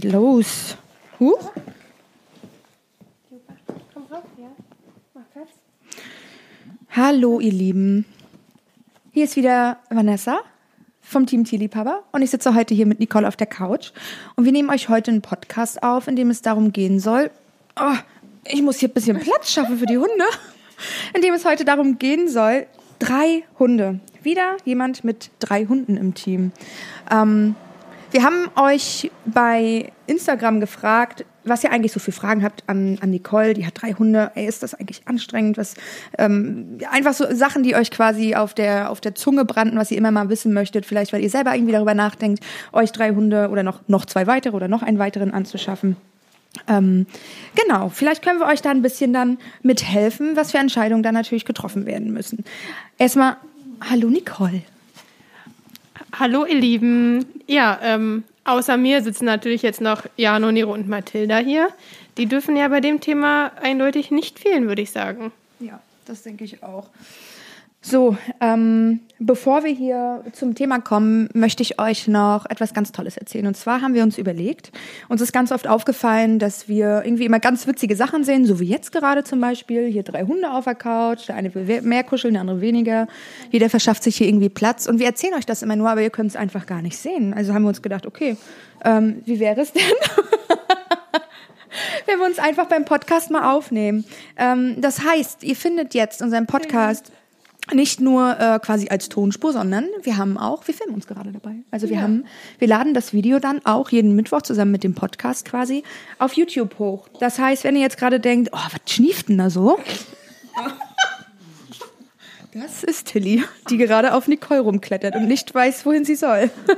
geht los. Huch. Hallo, ihr Lieben. Hier ist wieder Vanessa vom Team Tierliebhaber und ich sitze heute hier mit Nicole auf der Couch und wir nehmen euch heute einen Podcast auf, in dem es darum gehen soll. Oh, ich muss hier ein bisschen Platz schaffen für die Hunde. In dem es heute darum gehen soll, drei Hunde. Wieder jemand mit drei Hunden im Team. Ähm, wir haben euch bei Instagram gefragt, was ihr eigentlich so für Fragen habt an, an Nicole. Die hat drei Hunde. Ey, ist das eigentlich anstrengend? Was, ähm, einfach so Sachen, die euch quasi auf der, auf der Zunge brannten, was ihr immer mal wissen möchtet. Vielleicht, weil ihr selber irgendwie darüber nachdenkt, euch drei Hunde oder noch, noch zwei weitere oder noch einen weiteren anzuschaffen. Ähm, genau, vielleicht können wir euch da ein bisschen dann mithelfen, was für Entscheidungen da natürlich getroffen werden müssen. Erstmal, hallo Nicole. Hallo ihr Lieben. Ja, ähm, außer mir sitzen natürlich jetzt noch Jano, Nero und Mathilda hier. Die dürfen ja bei dem Thema eindeutig nicht fehlen, würde ich sagen. Ja, das denke ich auch. So, ähm, bevor wir hier zum Thema kommen, möchte ich euch noch etwas ganz Tolles erzählen. Und zwar haben wir uns überlegt, uns ist ganz oft aufgefallen, dass wir irgendwie immer ganz witzige Sachen sehen, so wie jetzt gerade zum Beispiel. Hier drei Hunde auf der Couch, der eine will mehr kuscheln, der andere weniger. Jeder verschafft sich hier irgendwie Platz. Und wir erzählen euch das immer nur, aber ihr könnt es einfach gar nicht sehen. Also haben wir uns gedacht, okay, ähm, wie wäre es denn? wenn wir uns einfach beim Podcast mal aufnehmen. Ähm, das heißt, ihr findet jetzt unseren Podcast nicht nur äh, quasi als Tonspur, sondern wir haben auch, wir filmen uns gerade dabei. Also wir ja. haben, wir laden das Video dann auch jeden Mittwoch zusammen mit dem Podcast quasi auf YouTube hoch. Das heißt, wenn ihr jetzt gerade denkt, oh, was schnieft denn da so? Das ist Tilly, die gerade auf Nicole rumklettert und nicht weiß, wohin sie soll. Das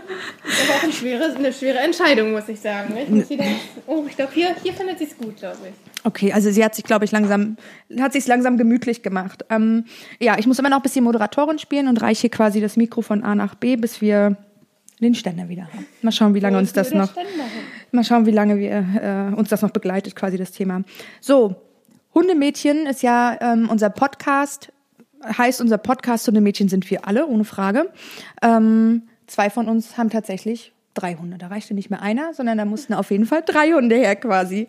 ist aber auch eine schwere, eine schwere Entscheidung, muss ich sagen. Ich muss wieder, oh, ich glaube, hier, hier findet sie es gut, glaube ich. Okay, also sie hat sich, glaube ich, langsam, hat sich langsam gemütlich gemacht. Ähm, ja, ich muss immer noch ein bisschen Moderatorin spielen und reiche quasi das Mikro von A nach B, bis wir den Ständer wieder haben. Mal schauen, wie lange uns das noch, mal schauen, wie lange wir, äh, uns das noch begleitet, quasi das Thema. So, Hundemädchen ist ja ähm, unser Podcast heißt unser Podcast Hundemädchen sind wir alle, ohne Frage. Ähm, zwei von uns haben tatsächlich drei Hunde. Da reichte nicht mehr einer, sondern da mussten auf jeden Fall drei Hunde her quasi.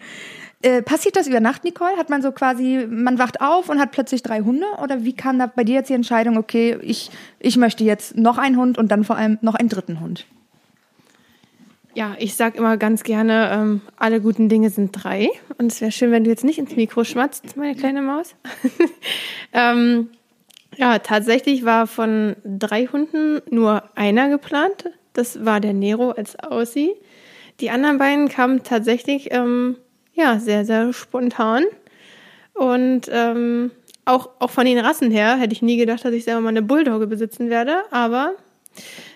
Äh, passiert das über Nacht, Nicole? Hat man so quasi, man wacht auf und hat plötzlich drei Hunde? Oder wie kam da bei dir jetzt die Entscheidung, okay, ich, ich möchte jetzt noch einen Hund und dann vor allem noch einen dritten Hund? Ja, ich sag immer ganz gerne, ähm, alle guten Dinge sind drei. Und es wäre schön, wenn du jetzt nicht ins Mikro schmatzt, meine kleine Maus. ähm, ja, tatsächlich war von drei Hunden nur einer geplant. Das war der Nero als Aussie. Die anderen beiden kamen tatsächlich ähm, ja, sehr, sehr spontan. Und ähm, auch, auch von den Rassen her hätte ich nie gedacht, dass ich selber mal eine Bulldogge besitzen werde. Aber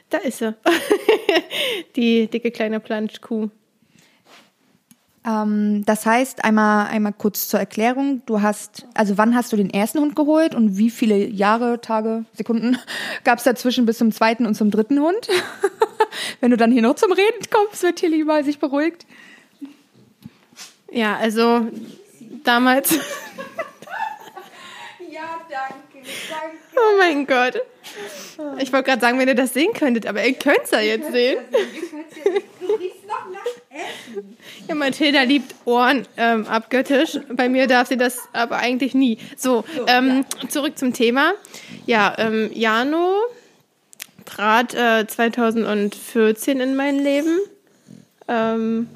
da ist sie. die dicke kleine Planschkuh. Ähm, das heißt, einmal, einmal kurz zur Erklärung. Du hast, also wann hast du den ersten Hund geholt und wie viele Jahre, Tage, Sekunden gab es dazwischen bis zum zweiten und zum dritten Hund? Wenn du dann hier noch zum Reden kommst, wird hier lieber sich beruhigt. Ja, also damals. ja, danke, danke. Oh mein Gott. Ich wollte gerade sagen, wenn ihr das sehen könntet, aber ihr könnt es ja jetzt sehen. Du riechst noch nach Essen. Ja, Mathilda liebt Ohren ähm, abgöttisch. Bei mir darf sie das aber eigentlich nie. So, ähm, zurück zum Thema. Ja, ähm, Jano trat äh, 2014 in mein Leben. Ähm,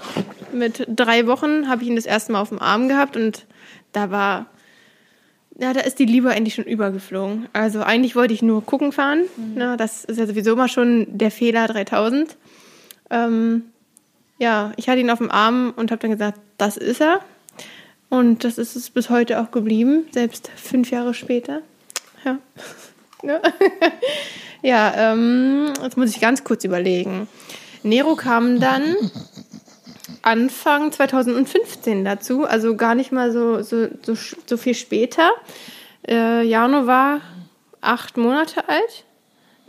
mit drei Wochen habe ich ihn das erste Mal auf dem Arm gehabt und da war, ja, da ist die Liebe eigentlich schon übergeflogen. Also eigentlich wollte ich nur gucken fahren. Mhm. Ne, das ist ja sowieso immer schon der Fehler 3000. Ähm, ja, ich hatte ihn auf dem Arm und habe dann gesagt, das ist er. Und das ist es bis heute auch geblieben, selbst fünf Jahre später. Ja, ja ähm, jetzt muss ich ganz kurz überlegen. Nero kam dann Anfang 2015 dazu, also gar nicht mal so, so, so, so viel später. Äh, Jano war acht Monate alt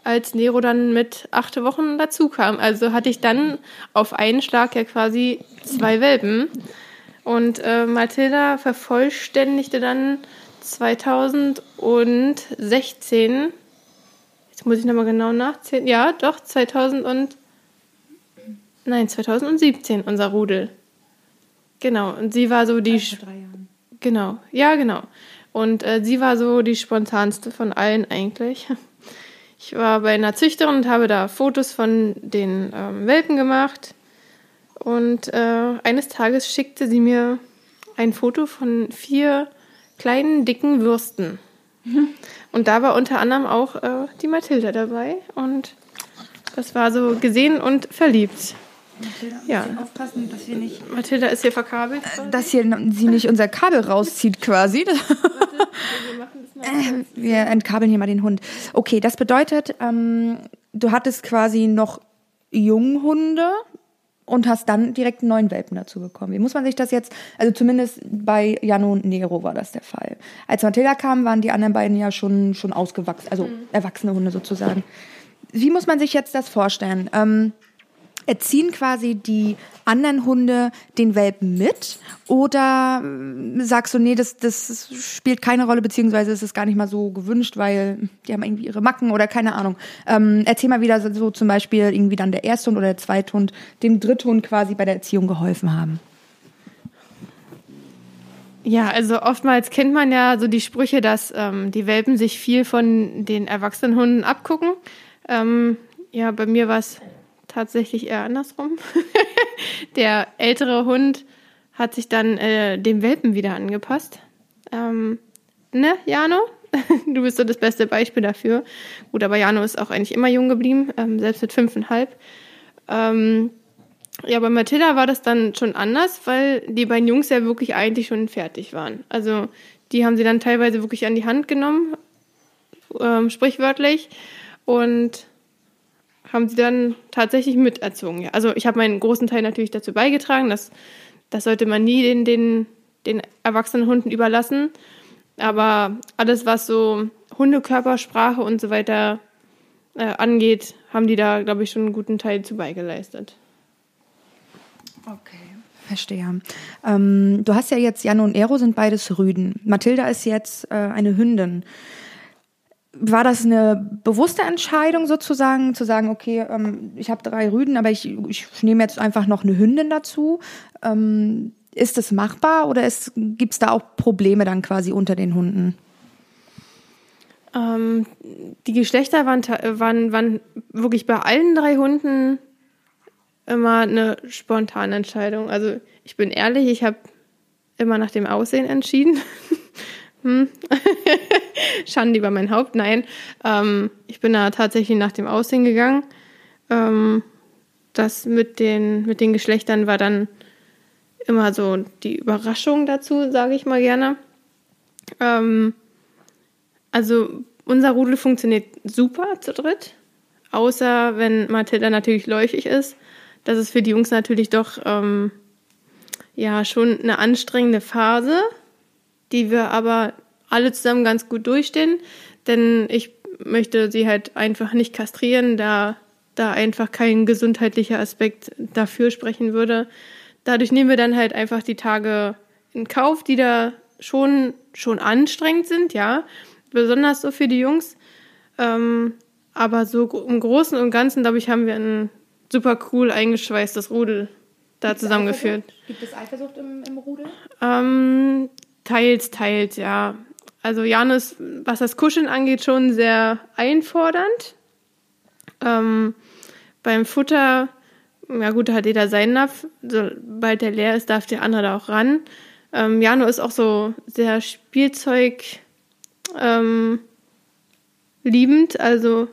als Nero dann mit acht Wochen dazu kam. Also hatte ich dann auf einen Schlag ja quasi zwei Welpen. Und äh, Mathilda vervollständigte dann 2016, jetzt muss ich nochmal genau nachzählen, ja, doch, 2019 Nein, 2017, unser Rudel. Genau, und sie war so die. Also vor drei Jahren. Genau, ja, genau. Und äh, sie war so die spontanste von allen eigentlich. Ich war bei einer Züchterin und habe da Fotos von den ähm, Welpen gemacht. Und äh, eines Tages schickte sie mir ein Foto von vier kleinen, dicken Würsten. Und da war unter anderem auch äh, die Mathilda dabei. Und das war so gesehen und verliebt. Mathilda, Ja. aufpassen, dass wir nicht, Mathilda ist hier verkabelt. dass hier sie nicht unser Kabel rauszieht quasi. Wir machen das mal. Wir entkabeln hier mal den Hund. Okay, das bedeutet, ähm, du hattest quasi noch Junghunde und hast dann direkt einen neuen Welpen dazu bekommen. Wie muss man sich das jetzt, also zumindest bei Jano und Nero war das der Fall. Als Matilda kam, waren die anderen beiden ja schon, schon ausgewachsen, also erwachsene Hunde sozusagen. Wie muss man sich jetzt das vorstellen? Ähm, erziehen quasi die anderen Hunde den Welpen mit? Oder ähm, sagst du, nee, das, das spielt keine Rolle, beziehungsweise ist es gar nicht mal so gewünscht, weil die haben irgendwie ihre Macken oder keine Ahnung. Ähm, erzähl mal wieder so, zum Beispiel irgendwie dann der Ersthund oder der Zweithund dem Dritthund quasi bei der Erziehung geholfen haben. Ja, also oftmals kennt man ja so die Sprüche, dass ähm, die Welpen sich viel von den erwachsenen Hunden abgucken. Ähm, ja, bei mir war es tatsächlich eher andersrum. Der ältere Hund hat sich dann äh, dem Welpen wieder angepasst. Ähm, ne, Jano? Du bist so das beste Beispiel dafür. Gut, aber Jano ist auch eigentlich immer jung geblieben, ähm, selbst mit fünfeinhalb. Ähm, ja, bei Mathilda war das dann schon anders, weil die beiden Jungs ja wirklich eigentlich schon fertig waren. Also die haben sie dann teilweise wirklich an die Hand genommen, ähm, sprichwörtlich, und haben sie dann tatsächlich miterzogen. Ja. Also ich habe meinen großen Teil natürlich dazu beigetragen, dass das sollte man nie den, den, den erwachsenen Hunden überlassen. Aber alles, was so Hundekörpersprache und so weiter äh, angeht, haben die da, glaube ich, schon einen guten Teil zu beigeleistet. Okay. Verstehe. Ähm, du hast ja jetzt, Jan und Ero sind beides Rüden. Mathilda ist jetzt äh, eine Hündin. War das eine bewusste Entscheidung sozusagen, zu sagen, okay, ähm, ich habe drei Rüden, aber ich, ich nehme jetzt einfach noch eine Hündin dazu? Ähm, ist das machbar oder gibt es da auch Probleme dann quasi unter den Hunden? Ähm, die Geschlechter waren, waren, waren wirklich bei allen drei Hunden immer eine spontane Entscheidung. Also ich bin ehrlich, ich habe immer nach dem Aussehen entschieden. hm. Schande über mein Haupt, nein. Ähm, ich bin da tatsächlich nach dem Aussehen gegangen. Ähm, das mit den, mit den Geschlechtern war dann immer so die Überraschung dazu, sage ich mal gerne. Ähm, also unser Rudel funktioniert super zu dritt, außer wenn Mathilda natürlich läufig ist. Das ist für die Jungs natürlich doch ähm, ja schon eine anstrengende Phase, die wir aber alle zusammen ganz gut durchstehen, denn ich möchte sie halt einfach nicht kastrieren, da da einfach kein gesundheitlicher Aspekt dafür sprechen würde. Dadurch nehmen wir dann halt einfach die Tage in Kauf, die da schon schon anstrengend sind, ja, besonders so für die Jungs. Ähm, aber so im Großen und Ganzen, glaube ich, haben wir ein super cool eingeschweißtes Rudel da zusammengeführt. Gibt es Eifersucht im, im Rudel? Ähm, teils, teils, ja. Also Jan ist, was das Kuscheln angeht, schon sehr einfordernd. Ähm, beim Futter, ja gut, da hat jeder seinen Napf. Sobald der leer ist, darf der andere da auch ran. Ähm, Jano ist auch so sehr Spielzeug ähm, liebend, also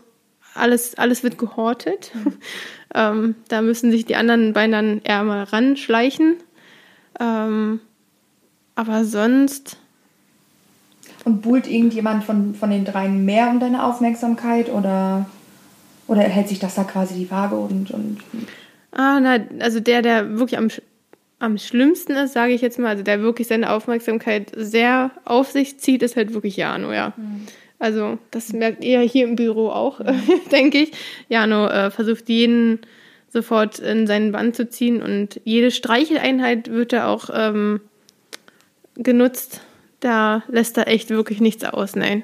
alles, alles wird gehortet. ähm, da müssen sich die anderen beiden dann eher mal ranschleichen. Ähm, aber sonst, Und buhlt irgendjemand von, von den dreien mehr um deine Aufmerksamkeit oder, oder hält sich das da quasi die Waage und, und ah, na, also der, der wirklich am, am schlimmsten ist, sage ich jetzt mal, also der wirklich seine Aufmerksamkeit sehr auf sich zieht, ist halt wirklich Jano, ja. Also das merkt ihr hier im Büro auch, denke ich. Jano äh, versucht jeden sofort in seinen Bann zu ziehen und jede Streicheleinheit wird da auch ähm, genutzt. Da lässt er echt wirklich nichts aus, nein.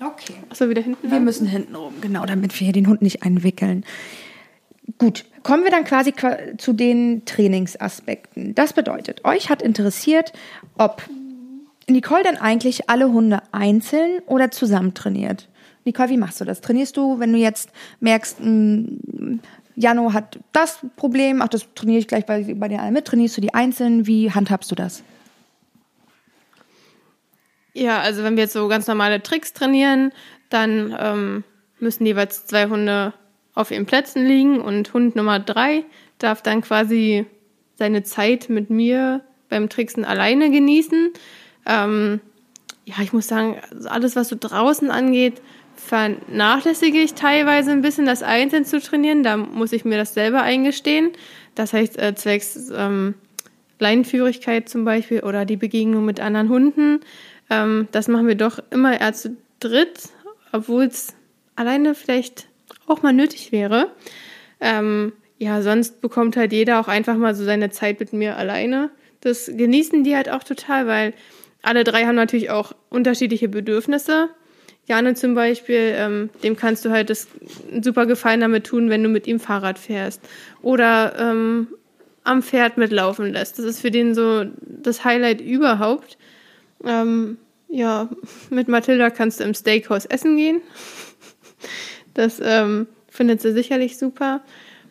Okay. Achso, wieder hinten. Wir müssen hinten rum, genau, damit wir hier den Hund nicht einwickeln. Gut, kommen wir dann quasi zu den Trainingsaspekten. Das bedeutet, euch hat interessiert, ob Nicole dann eigentlich alle Hunde einzeln oder zusammen trainiert. Nicole, wie machst du das? Trainierst du, wenn du jetzt merkst, hm, Jano hat das Problem, ach, das trainiere ich gleich bei, bei dir alle mit, trainierst du die einzeln? Wie handhabst du das? Ja, also wenn wir jetzt so ganz normale Tricks trainieren, dann ähm, müssen jeweils zwei Hunde auf ihren Plätzen liegen und Hund Nummer drei darf dann quasi seine Zeit mit mir beim Tricksen alleine genießen. Ähm, ja, ich muss sagen, alles, was so draußen angeht, vernachlässige ich teilweise ein bisschen, das einzeln zu trainieren. Da muss ich mir das selber eingestehen. Das heißt, äh, zwecks ähm, Leinenführigkeit zum Beispiel oder die Begegnung mit anderen Hunden. Ähm, das machen wir doch immer eher zu dritt, obwohl es alleine vielleicht auch mal nötig wäre. Ähm, ja, sonst bekommt halt jeder auch einfach mal so seine Zeit mit mir alleine. Das genießen die halt auch total, weil alle drei haben natürlich auch unterschiedliche Bedürfnisse. Jane zum Beispiel, ähm, dem kannst du halt das super Gefallen damit tun, wenn du mit ihm Fahrrad fährst oder ähm, am Pferd mitlaufen lässt. Das ist für den so das Highlight überhaupt. Ähm, ja, mit Mathilda kannst du im Steakhouse essen gehen. Das ähm, findet sie sicherlich super.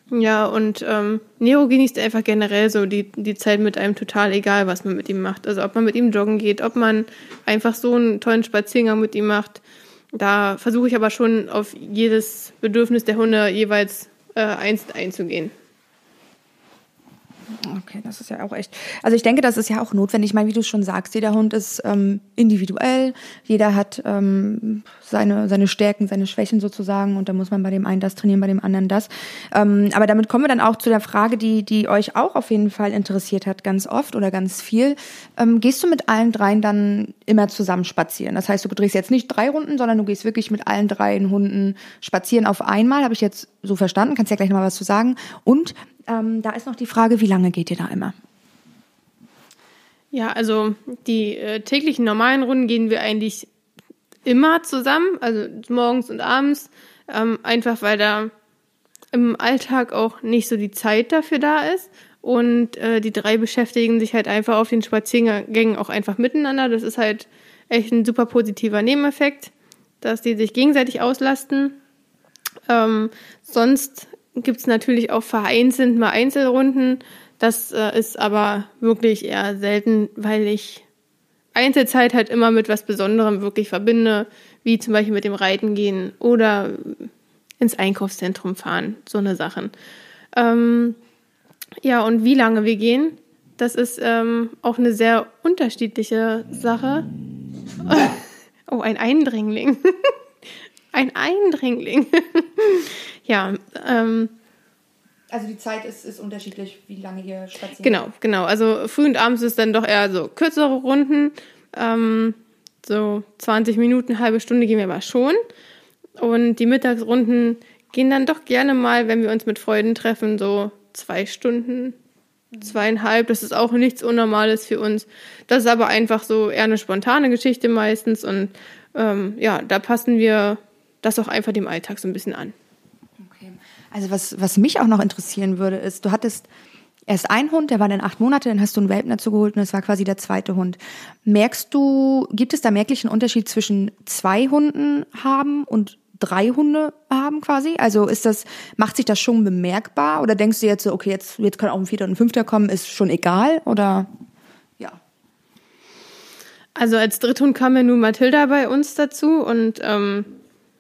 Ja, und ähm, Nero genießt einfach generell so die, die Zeit mit einem total egal, was man mit ihm macht. Also ob man mit ihm joggen geht, ob man einfach so einen tollen Spaziergang mit ihm macht. Da versuche ich aber schon auf jedes Bedürfnis der Hunde jeweils äh, einzeln einzugehen. Okay, das ist ja auch echt. Also ich denke, das ist ja auch notwendig. Ich meine, wie du schon sagst, jeder Hund ist ähm, individuell, jeder hat ähm, seine, seine Stärken, seine Schwächen sozusagen und da muss man bei dem einen das trainieren, bei dem anderen das. Ähm, aber damit kommen wir dann auch zu der Frage, die, die euch auch auf jeden Fall interessiert hat, ganz oft oder ganz viel. Ähm, gehst du mit allen dreien dann immer zusammen spazieren? Das heißt, du drehst jetzt nicht drei Runden, sondern du gehst wirklich mit allen dreien Hunden spazieren auf einmal, habe ich jetzt so verstanden, kannst ja gleich nochmal was zu sagen. Und ähm, da ist noch die Frage, wie lange geht ihr da immer? Ja, also die äh, täglichen normalen Runden gehen wir eigentlich immer zusammen, also morgens und abends, ähm, einfach weil da im Alltag auch nicht so die Zeit dafür da ist. Und äh, die drei beschäftigen sich halt einfach auf den Spaziergängen auch einfach miteinander. Das ist halt echt ein super positiver Nebeneffekt, dass die sich gegenseitig auslasten. Ähm, sonst gibt es natürlich auch vereinzelt mal Einzelrunden. Das äh, ist aber wirklich eher selten, weil ich Einzelzeit halt immer mit was Besonderem wirklich verbinde, wie zum Beispiel mit dem Reiten gehen oder ins Einkaufszentrum fahren, so eine Sachen. Ähm, ja, und wie lange wir gehen, das ist ähm, auch eine sehr unterschiedliche Sache. oh, ein Eindringling. ein Eindringling. ja, ähm, also die Zeit ist, ist unterschiedlich, wie lange ihr spazieren Genau, genau. Also früh und abends ist dann doch eher so kürzere Runden. Ähm, so 20 Minuten, halbe Stunde gehen wir aber schon. Und die Mittagsrunden gehen dann doch gerne mal, wenn wir uns mit Freunden treffen, so zwei Stunden, zweieinhalb. Das ist auch nichts Unnormales für uns. Das ist aber einfach so eher eine spontane Geschichte meistens. Und ähm, ja, da passen wir das auch einfach dem Alltag so ein bisschen an. Also was, was mich auch noch interessieren würde, ist, du hattest erst einen Hund, der war dann acht Monate, dann hast du einen Welpen dazu geholt und das war quasi der zweite Hund. Merkst du, gibt es da merklichen Unterschied zwischen zwei Hunden haben und drei Hunde haben quasi? Also ist das, macht sich das schon bemerkbar oder denkst du jetzt so, okay, jetzt, jetzt kann auch ein vierter und ein fünfter kommen, ist schon egal oder ja? Also als Dritthund kam ja nun Mathilda bei uns dazu und ähm,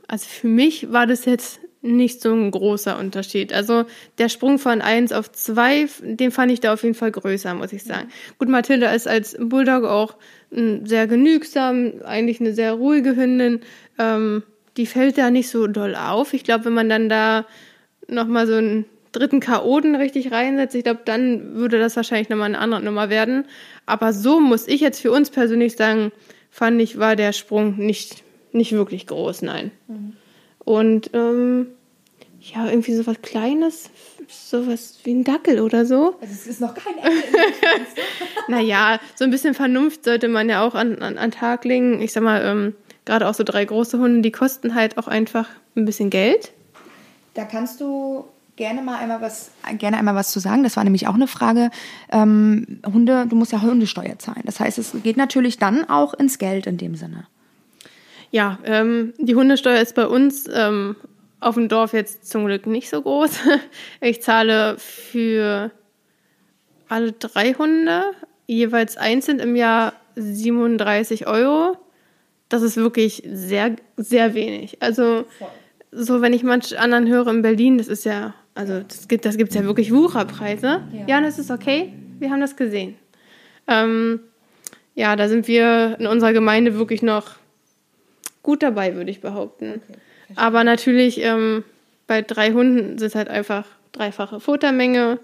also für mich war das jetzt nicht so ein großer Unterschied. Also der Sprung von eins auf zwei, den fand ich da auf jeden Fall größer, muss ich sagen. Gut, Mathilda ist als Bulldog auch sehr genügsam, eigentlich eine sehr ruhige Hündin. Ähm, die fällt da nicht so doll auf. Ich glaube, wenn man dann da nochmal so einen dritten Chaoten richtig reinsetzt, ich glaube, dann würde das wahrscheinlich nochmal eine andere Nummer werden. Aber so muss ich jetzt für uns persönlich sagen, fand ich, war der Sprung nicht, nicht wirklich groß, nein. Mhm. Und ähm, ja, irgendwie so was Kleines, sowas wie ein Dackel oder so. Also es ist noch kein Ende. naja, so ein bisschen Vernunft sollte man ja auch an, an, an Tag legen. Ich sag mal, ähm, gerade auch so drei große Hunde, die kosten halt auch einfach ein bisschen Geld. Da kannst du gerne mal einmal was, gerne einmal was zu sagen. Das war nämlich auch eine Frage. Ähm, Hunde, du musst ja Hundesteuer zahlen. Das heißt, es geht natürlich dann auch ins Geld in dem Sinne. Ja, ähm, die Hundesteuer ist bei uns ähm, auf dem Dorf jetzt zum Glück nicht so groß. Ich zahle für alle drei Hunde jeweils einzeln im Jahr 37 Euro. Das ist wirklich sehr, sehr wenig. Also, so wenn ich manch anderen höre in Berlin, das ist ja, also das gibt das gibt's ja wirklich Wucherpreise. Ja. ja, das ist okay. Wir haben das gesehen. Ähm, ja, da sind wir in unserer Gemeinde wirklich noch gut dabei, würde ich behaupten. Okay. Aber natürlich ähm, bei drei Hunden sind es halt einfach dreifache Futtermenge.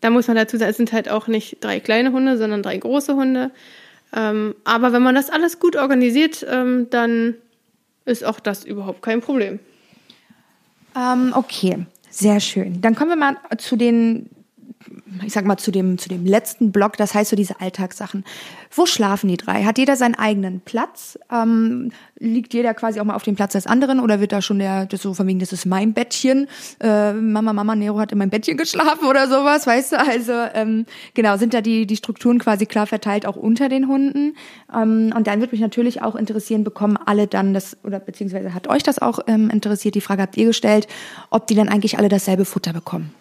Da muss man dazu sagen, es sind halt auch nicht drei kleine Hunde, sondern drei große Hunde. Ähm, aber wenn man das alles gut organisiert, ähm, dann ist auch das überhaupt kein Problem. Ähm, okay, sehr schön. Dann kommen wir mal zu den ich sag mal, zu dem, zu dem letzten Block, das heißt so diese Alltagssachen. Wo schlafen die drei? Hat jeder seinen eigenen Platz? Ähm, liegt jeder quasi auch mal auf dem Platz des anderen oder wird da schon der, das so von wegen, das ist mein Bettchen, äh, Mama, Mama, Nero hat in meinem Bettchen geschlafen oder sowas, weißt du? Also, ähm, genau, sind da die, die Strukturen quasi klar verteilt auch unter den Hunden? Ähm, und dann würde mich natürlich auch interessieren, bekommen alle dann das, oder beziehungsweise hat euch das auch ähm, interessiert, die Frage habt ihr gestellt, ob die dann eigentlich alle dasselbe Futter bekommen?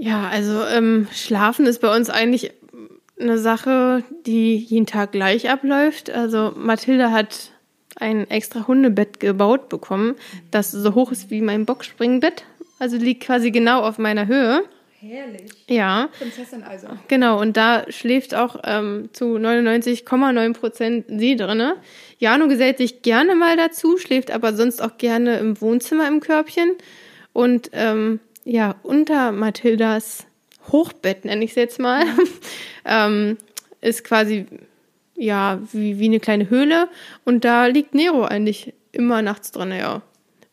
Ja, also ähm, Schlafen ist bei uns eigentlich eine Sache, die jeden Tag gleich abläuft. Also Mathilda hat ein extra Hundebett gebaut bekommen, das so hoch ist wie mein Boxspringbett. Also liegt quasi genau auf meiner Höhe. Herrlich. Ja. Prinzessin also. Genau, und da schläft auch ähm, zu 99,9 Prozent sie drinne. Jano gesellt sich gerne mal dazu, schläft aber sonst auch gerne im Wohnzimmer im Körbchen. Und ähm, ja, unter Mathildas Hochbett, nenne ich es jetzt mal, ähm, ist quasi ja wie, wie eine kleine Höhle und da liegt Nero eigentlich immer nachts drin, ja.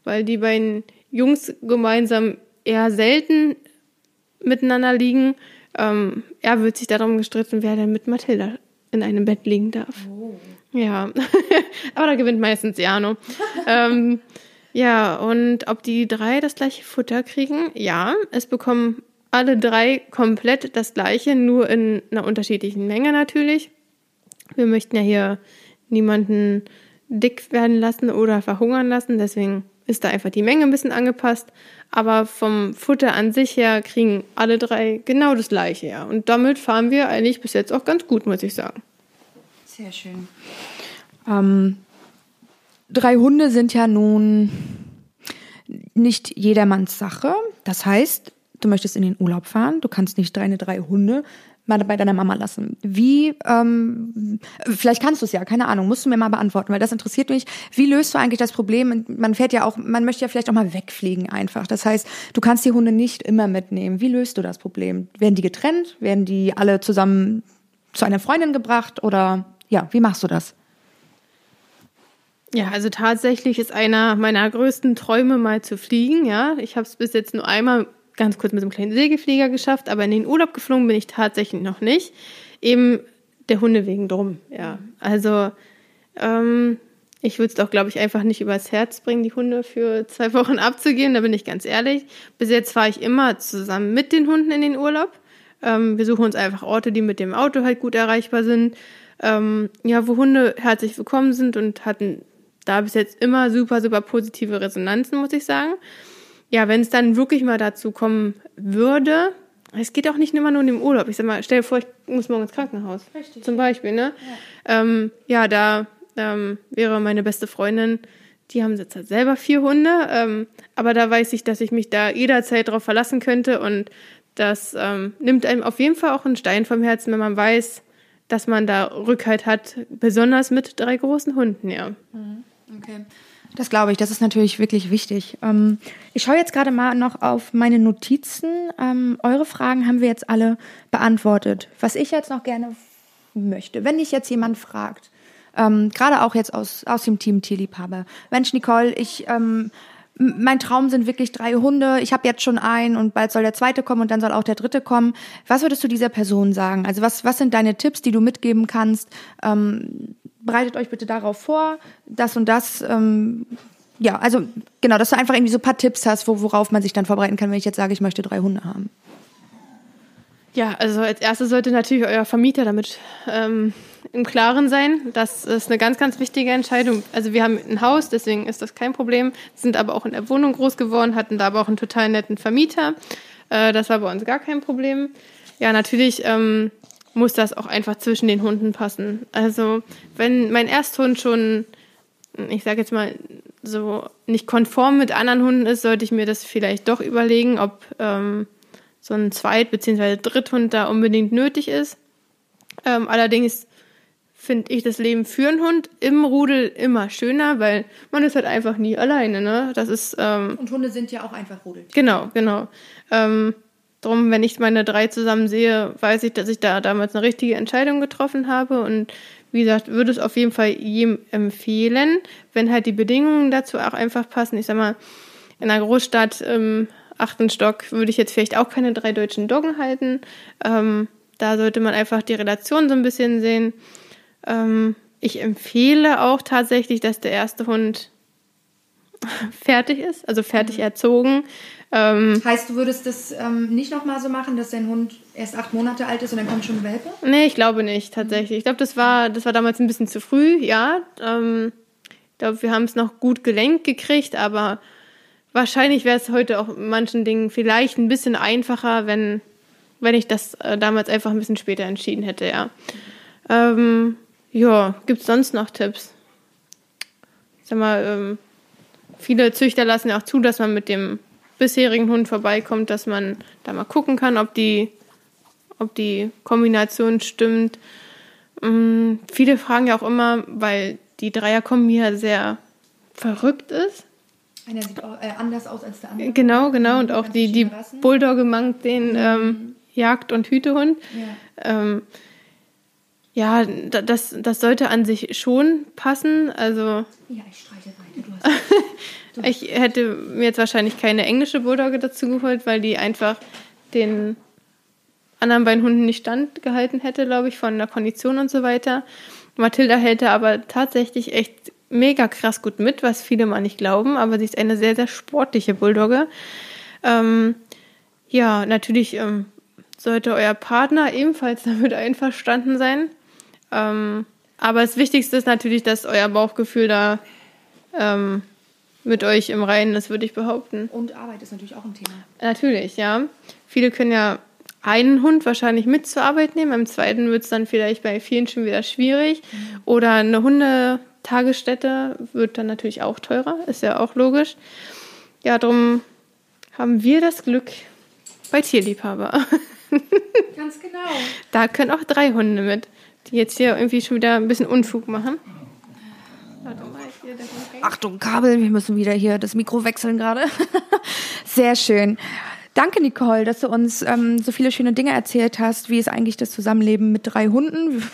Weil die beiden Jungs gemeinsam eher selten miteinander liegen. Ähm, er wird sich darum gestritten, wer denn mit Mathilda in einem Bett liegen darf. Oh. Ja, aber da gewinnt meistens Jano. ähm, ja, und ob die drei das gleiche Futter kriegen? Ja, es bekommen alle drei komplett das gleiche, nur in einer unterschiedlichen Menge natürlich. Wir möchten ja hier niemanden dick werden lassen oder verhungern lassen, deswegen ist da einfach die Menge ein bisschen angepasst. Aber vom Futter an sich her kriegen alle drei genau das gleiche, ja. Und damit fahren wir eigentlich bis jetzt auch ganz gut, muss ich sagen. Sehr schön. Ähm, drei Hunde sind ja nun nicht jedermanns Sache. Das heißt, du möchtest in den Urlaub fahren, du kannst nicht deine drei Hunde mal bei deiner Mama lassen. Wie, ähm, vielleicht kannst du es ja, keine Ahnung, musst du mir mal beantworten, weil das interessiert mich. Wie löst du eigentlich das Problem? Man fährt ja auch, man möchte ja vielleicht auch mal wegfliegen einfach. Das heißt, du kannst die Hunde nicht immer mitnehmen. Wie löst du das Problem? Werden die getrennt? Werden die alle zusammen zu einer Freundin gebracht? Oder ja, wie machst du das? Ja, also tatsächlich ist einer meiner größten Träume mal zu fliegen. Ja, ich habe es bis jetzt nur einmal ganz kurz mit einem kleinen Segelflieger geschafft, aber in den Urlaub geflogen bin ich tatsächlich noch nicht. Eben der Hunde wegen drum. Ja, also ähm, ich würde es doch, glaube ich, einfach nicht übers Herz bringen, die Hunde für zwei Wochen abzugehen. Da bin ich ganz ehrlich. Bis jetzt fahre ich immer zusammen mit den Hunden in den Urlaub. Ähm, wir suchen uns einfach Orte, die mit dem Auto halt gut erreichbar sind. Ähm, ja, wo Hunde herzlich willkommen sind und hatten da bis jetzt immer super, super positive Resonanzen, muss ich sagen. Ja, wenn es dann wirklich mal dazu kommen würde, es geht auch nicht immer nur um den Urlaub. Ich sag mal, stell dir vor, ich muss morgen ins Krankenhaus. Richtig. Zum Beispiel, ne? Ja, ähm, ja da ähm, wäre meine beste Freundin, die haben jetzt halt selber vier Hunde, ähm, aber da weiß ich, dass ich mich da jederzeit drauf verlassen könnte und das ähm, nimmt einem auf jeden Fall auch einen Stein vom Herzen, wenn man weiß, dass man da Rückhalt hat, besonders mit drei großen Hunden, ja. Mhm. Okay. Das glaube ich, das ist natürlich wirklich wichtig. Ähm, ich schaue jetzt gerade mal noch auf meine Notizen. Ähm, eure Fragen haben wir jetzt alle beantwortet. Was ich jetzt noch gerne möchte, wenn dich jetzt jemand fragt, ähm, gerade auch jetzt aus, aus dem Team Tierliebhaber, Mensch, Nicole, ich, ähm, mein Traum sind wirklich drei Hunde. Ich habe jetzt schon einen und bald soll der zweite kommen und dann soll auch der dritte kommen. Was würdest du dieser Person sagen? Also was, was sind deine Tipps, die du mitgeben kannst? Ähm, bereitet euch bitte darauf vor, das und das ähm, ja, also genau, dass du einfach irgendwie so ein paar Tipps hast, wo, worauf man sich dann vorbereiten kann, wenn ich jetzt sage, ich möchte drei Hunde haben. Ja, also als erstes sollte natürlich euer Vermieter damit ähm, im Klaren sein. Das ist eine ganz, ganz wichtige Entscheidung. Also wir haben ein Haus, deswegen ist das kein Problem, sind aber auch in der Wohnung groß geworden, hatten da aber auch einen total netten Vermieter. Äh, das war bei uns gar kein Problem. Ja, natürlich ähm, muss das auch einfach zwischen den Hunden passen. Also wenn mein Ersthund schon, ich sage jetzt mal, so nicht konform mit anderen Hunden ist, sollte ich mir das vielleicht doch überlegen, ob ähm, so ein Zweit- bzw. Dritthund da unbedingt nötig ist. Ähm, allerdings finde ich das Leben für einen Hund im Rudel immer schöner, weil man ist halt einfach nie alleine. Ne? Das ist ähm, und Hunde sind ja auch einfach Rudel. Genau, genau. Ähm, drum, wenn ich meine drei zusammen sehe, weiß ich, dass ich da damals eine richtige Entscheidung getroffen habe und wie gesagt, würde es auf jeden Fall jedem empfehlen, wenn halt die Bedingungen dazu auch einfach passen. Ich sag mal, in einer Großstadt ähm, achten Stock würde ich jetzt vielleicht auch keine drei deutschen Doggen halten. Ähm, da sollte man einfach die Relation so ein bisschen sehen. Ähm, ich empfehle auch tatsächlich, dass der erste Hund fertig ist, also fertig mhm. erzogen. Ähm, heißt, du würdest das ähm, nicht nochmal so machen, dass dein Hund erst acht Monate alt ist und dann kommt schon Welpe? Nee, ich glaube nicht, tatsächlich. Ich glaube, das war, das war damals ein bisschen zu früh, ja. Ähm, ich glaube, wir haben es noch gut gelenkt gekriegt, aber wahrscheinlich wäre es heute auch in manchen Dingen vielleicht ein bisschen einfacher, wenn, wenn ich das äh, damals einfach ein bisschen später entschieden hätte, ja. Ähm, ja, gibt es sonst noch Tipps? Sag mal, ähm, viele Züchter lassen ja auch zu, dass man mit dem bisherigen Hund vorbeikommt, dass man da mal gucken kann, ob die, ob die Kombination stimmt. Ähm, viele fragen ja auch immer, weil die Dreierkombi ja sehr verrückt ist. Einer sieht auch, äh, anders aus als der andere. Genau, genau. Und auch die, die Bulldogge mangt den mhm. ähm, Jagd- und Hütehund. Ja, ähm, ja das, das sollte an sich schon passen. Also, ja, ich streiche weiter. Du hast, ich hätte mir jetzt wahrscheinlich keine englische Bulldogge dazu geholt, weil die einfach den anderen beiden Hunden nicht standgehalten hätte, glaube ich, von der Kondition und so weiter. Mathilda hält da aber tatsächlich echt mega krass gut mit, was viele mal nicht glauben, aber sie ist eine sehr, sehr sportliche Bulldogge. Ähm, ja, natürlich ähm, sollte euer Partner ebenfalls damit einverstanden sein. Ähm, aber das Wichtigste ist natürlich, dass euer Bauchgefühl da ähm, mit euch im Reinen ist, würde ich behaupten. Und Arbeit ist natürlich auch ein Thema. Natürlich, ja. Viele können ja einen Hund wahrscheinlich mit zur Arbeit nehmen, beim zweiten wird es dann vielleicht bei vielen schon wieder schwierig. Mhm. Oder eine Hunde Tagesstätte wird dann natürlich auch teurer, ist ja auch logisch. Ja, darum haben wir das Glück bei Tierliebhaber. Ganz genau. Da können auch drei Hunde mit, die jetzt hier irgendwie schon wieder ein bisschen Unfug machen. Achtung, Kabel, wir müssen wieder hier das Mikro wechseln gerade. Sehr schön. Danke, Nicole, dass du uns ähm, so viele schöne Dinge erzählt hast, wie ist eigentlich das Zusammenleben mit drei Hunden.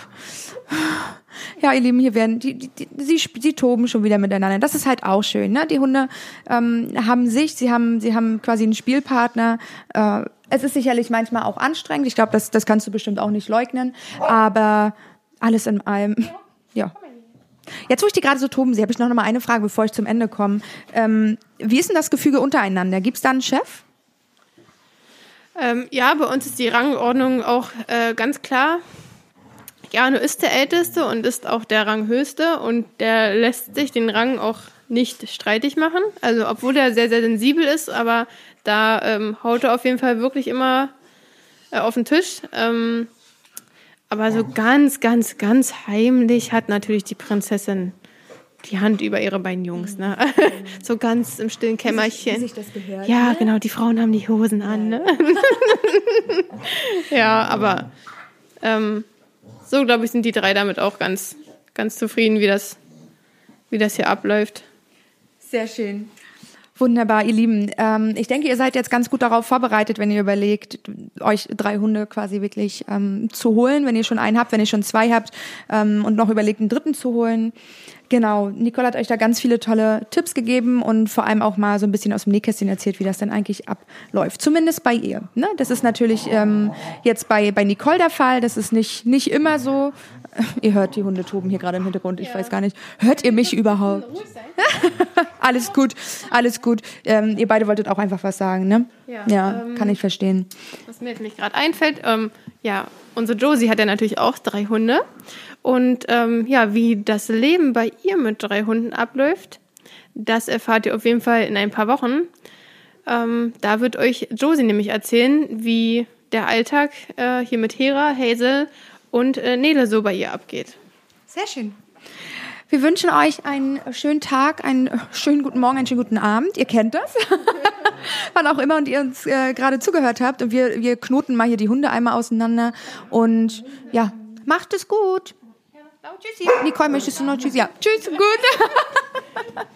Ja, ihr Lieben, hier werden die, die, die sie, sie toben schon wieder miteinander. Das ist halt auch schön. Ne? Die Hunde ähm, haben sich, sie haben, sie haben quasi einen Spielpartner. Äh, es ist sicherlich manchmal auch anstrengend. Ich glaube, das, das kannst du bestimmt auch nicht leugnen. Aber alles in allem, ja. Jetzt, wo ich die gerade so toben sehe, habe ich noch mal eine Frage, bevor ich zum Ende komme. Ähm, wie ist denn das Gefüge untereinander? Gibt es da einen Chef? Ähm, ja, bei uns ist die Rangordnung auch äh, ganz klar. Jano ist der Älteste und ist auch der Ranghöchste und der lässt sich den Rang auch nicht streitig machen. Also obwohl er sehr, sehr sensibel ist, aber da ähm, haut er auf jeden Fall wirklich immer äh, auf den Tisch. Ähm, aber so ganz, ganz, ganz heimlich hat natürlich die Prinzessin die Hand über ihre beiden Jungs, ne? so ganz im stillen Kämmerchen. Wie sich, wie sich das gehört, ja, ne? genau, die Frauen haben die Hosen an, ne? ja, aber ähm, so, glaube ich, sind die drei damit auch ganz, ganz zufrieden, wie das, wie das hier abläuft. Sehr schön. Wunderbar, ihr Lieben. Ähm, ich denke, ihr seid jetzt ganz gut darauf vorbereitet, wenn ihr überlegt, euch drei Hunde quasi wirklich ähm, zu holen, wenn ihr schon einen habt, wenn ihr schon zwei habt ähm, und noch überlegt, einen dritten zu holen. Genau, Nicole hat euch da ganz viele tolle Tipps gegeben und vor allem auch mal so ein bisschen aus dem Nähkästchen erzählt, wie das denn eigentlich abläuft. Zumindest bei ihr. Ne? Das ist natürlich ähm, jetzt bei, bei Nicole der Fall. Das ist nicht, nicht immer so. Ihr hört die Hunde toben hier gerade im Hintergrund. Ich weiß gar nicht. Hört ihr mich überhaupt? alles gut, alles gut. Ähm, ihr beide wolltet auch einfach was sagen, ne? Ja, ja ähm, kann ich verstehen. Was mir jetzt nicht gerade einfällt, ähm, ja, unsere Josie hat ja natürlich auch drei Hunde. Und ähm, ja, wie das Leben bei ihr mit drei Hunden abläuft, das erfahrt ihr auf jeden Fall in ein paar Wochen. Ähm, da wird euch Josie nämlich erzählen, wie der Alltag äh, hier mit Hera, Hazel und äh, Nele so bei ihr abgeht. Sehr schön. Wir wünschen euch einen schönen Tag, einen schönen guten Morgen, einen schönen guten Abend. Ihr kennt das. Wann auch immer und ihr uns äh, gerade zugehört habt. Und wir, wir knoten mal hier die Hunde einmal auseinander. Und ja, macht es gut. Tschüssi. Nicole, möchtest du noch Tschüss? Ja. Tschüss, gut.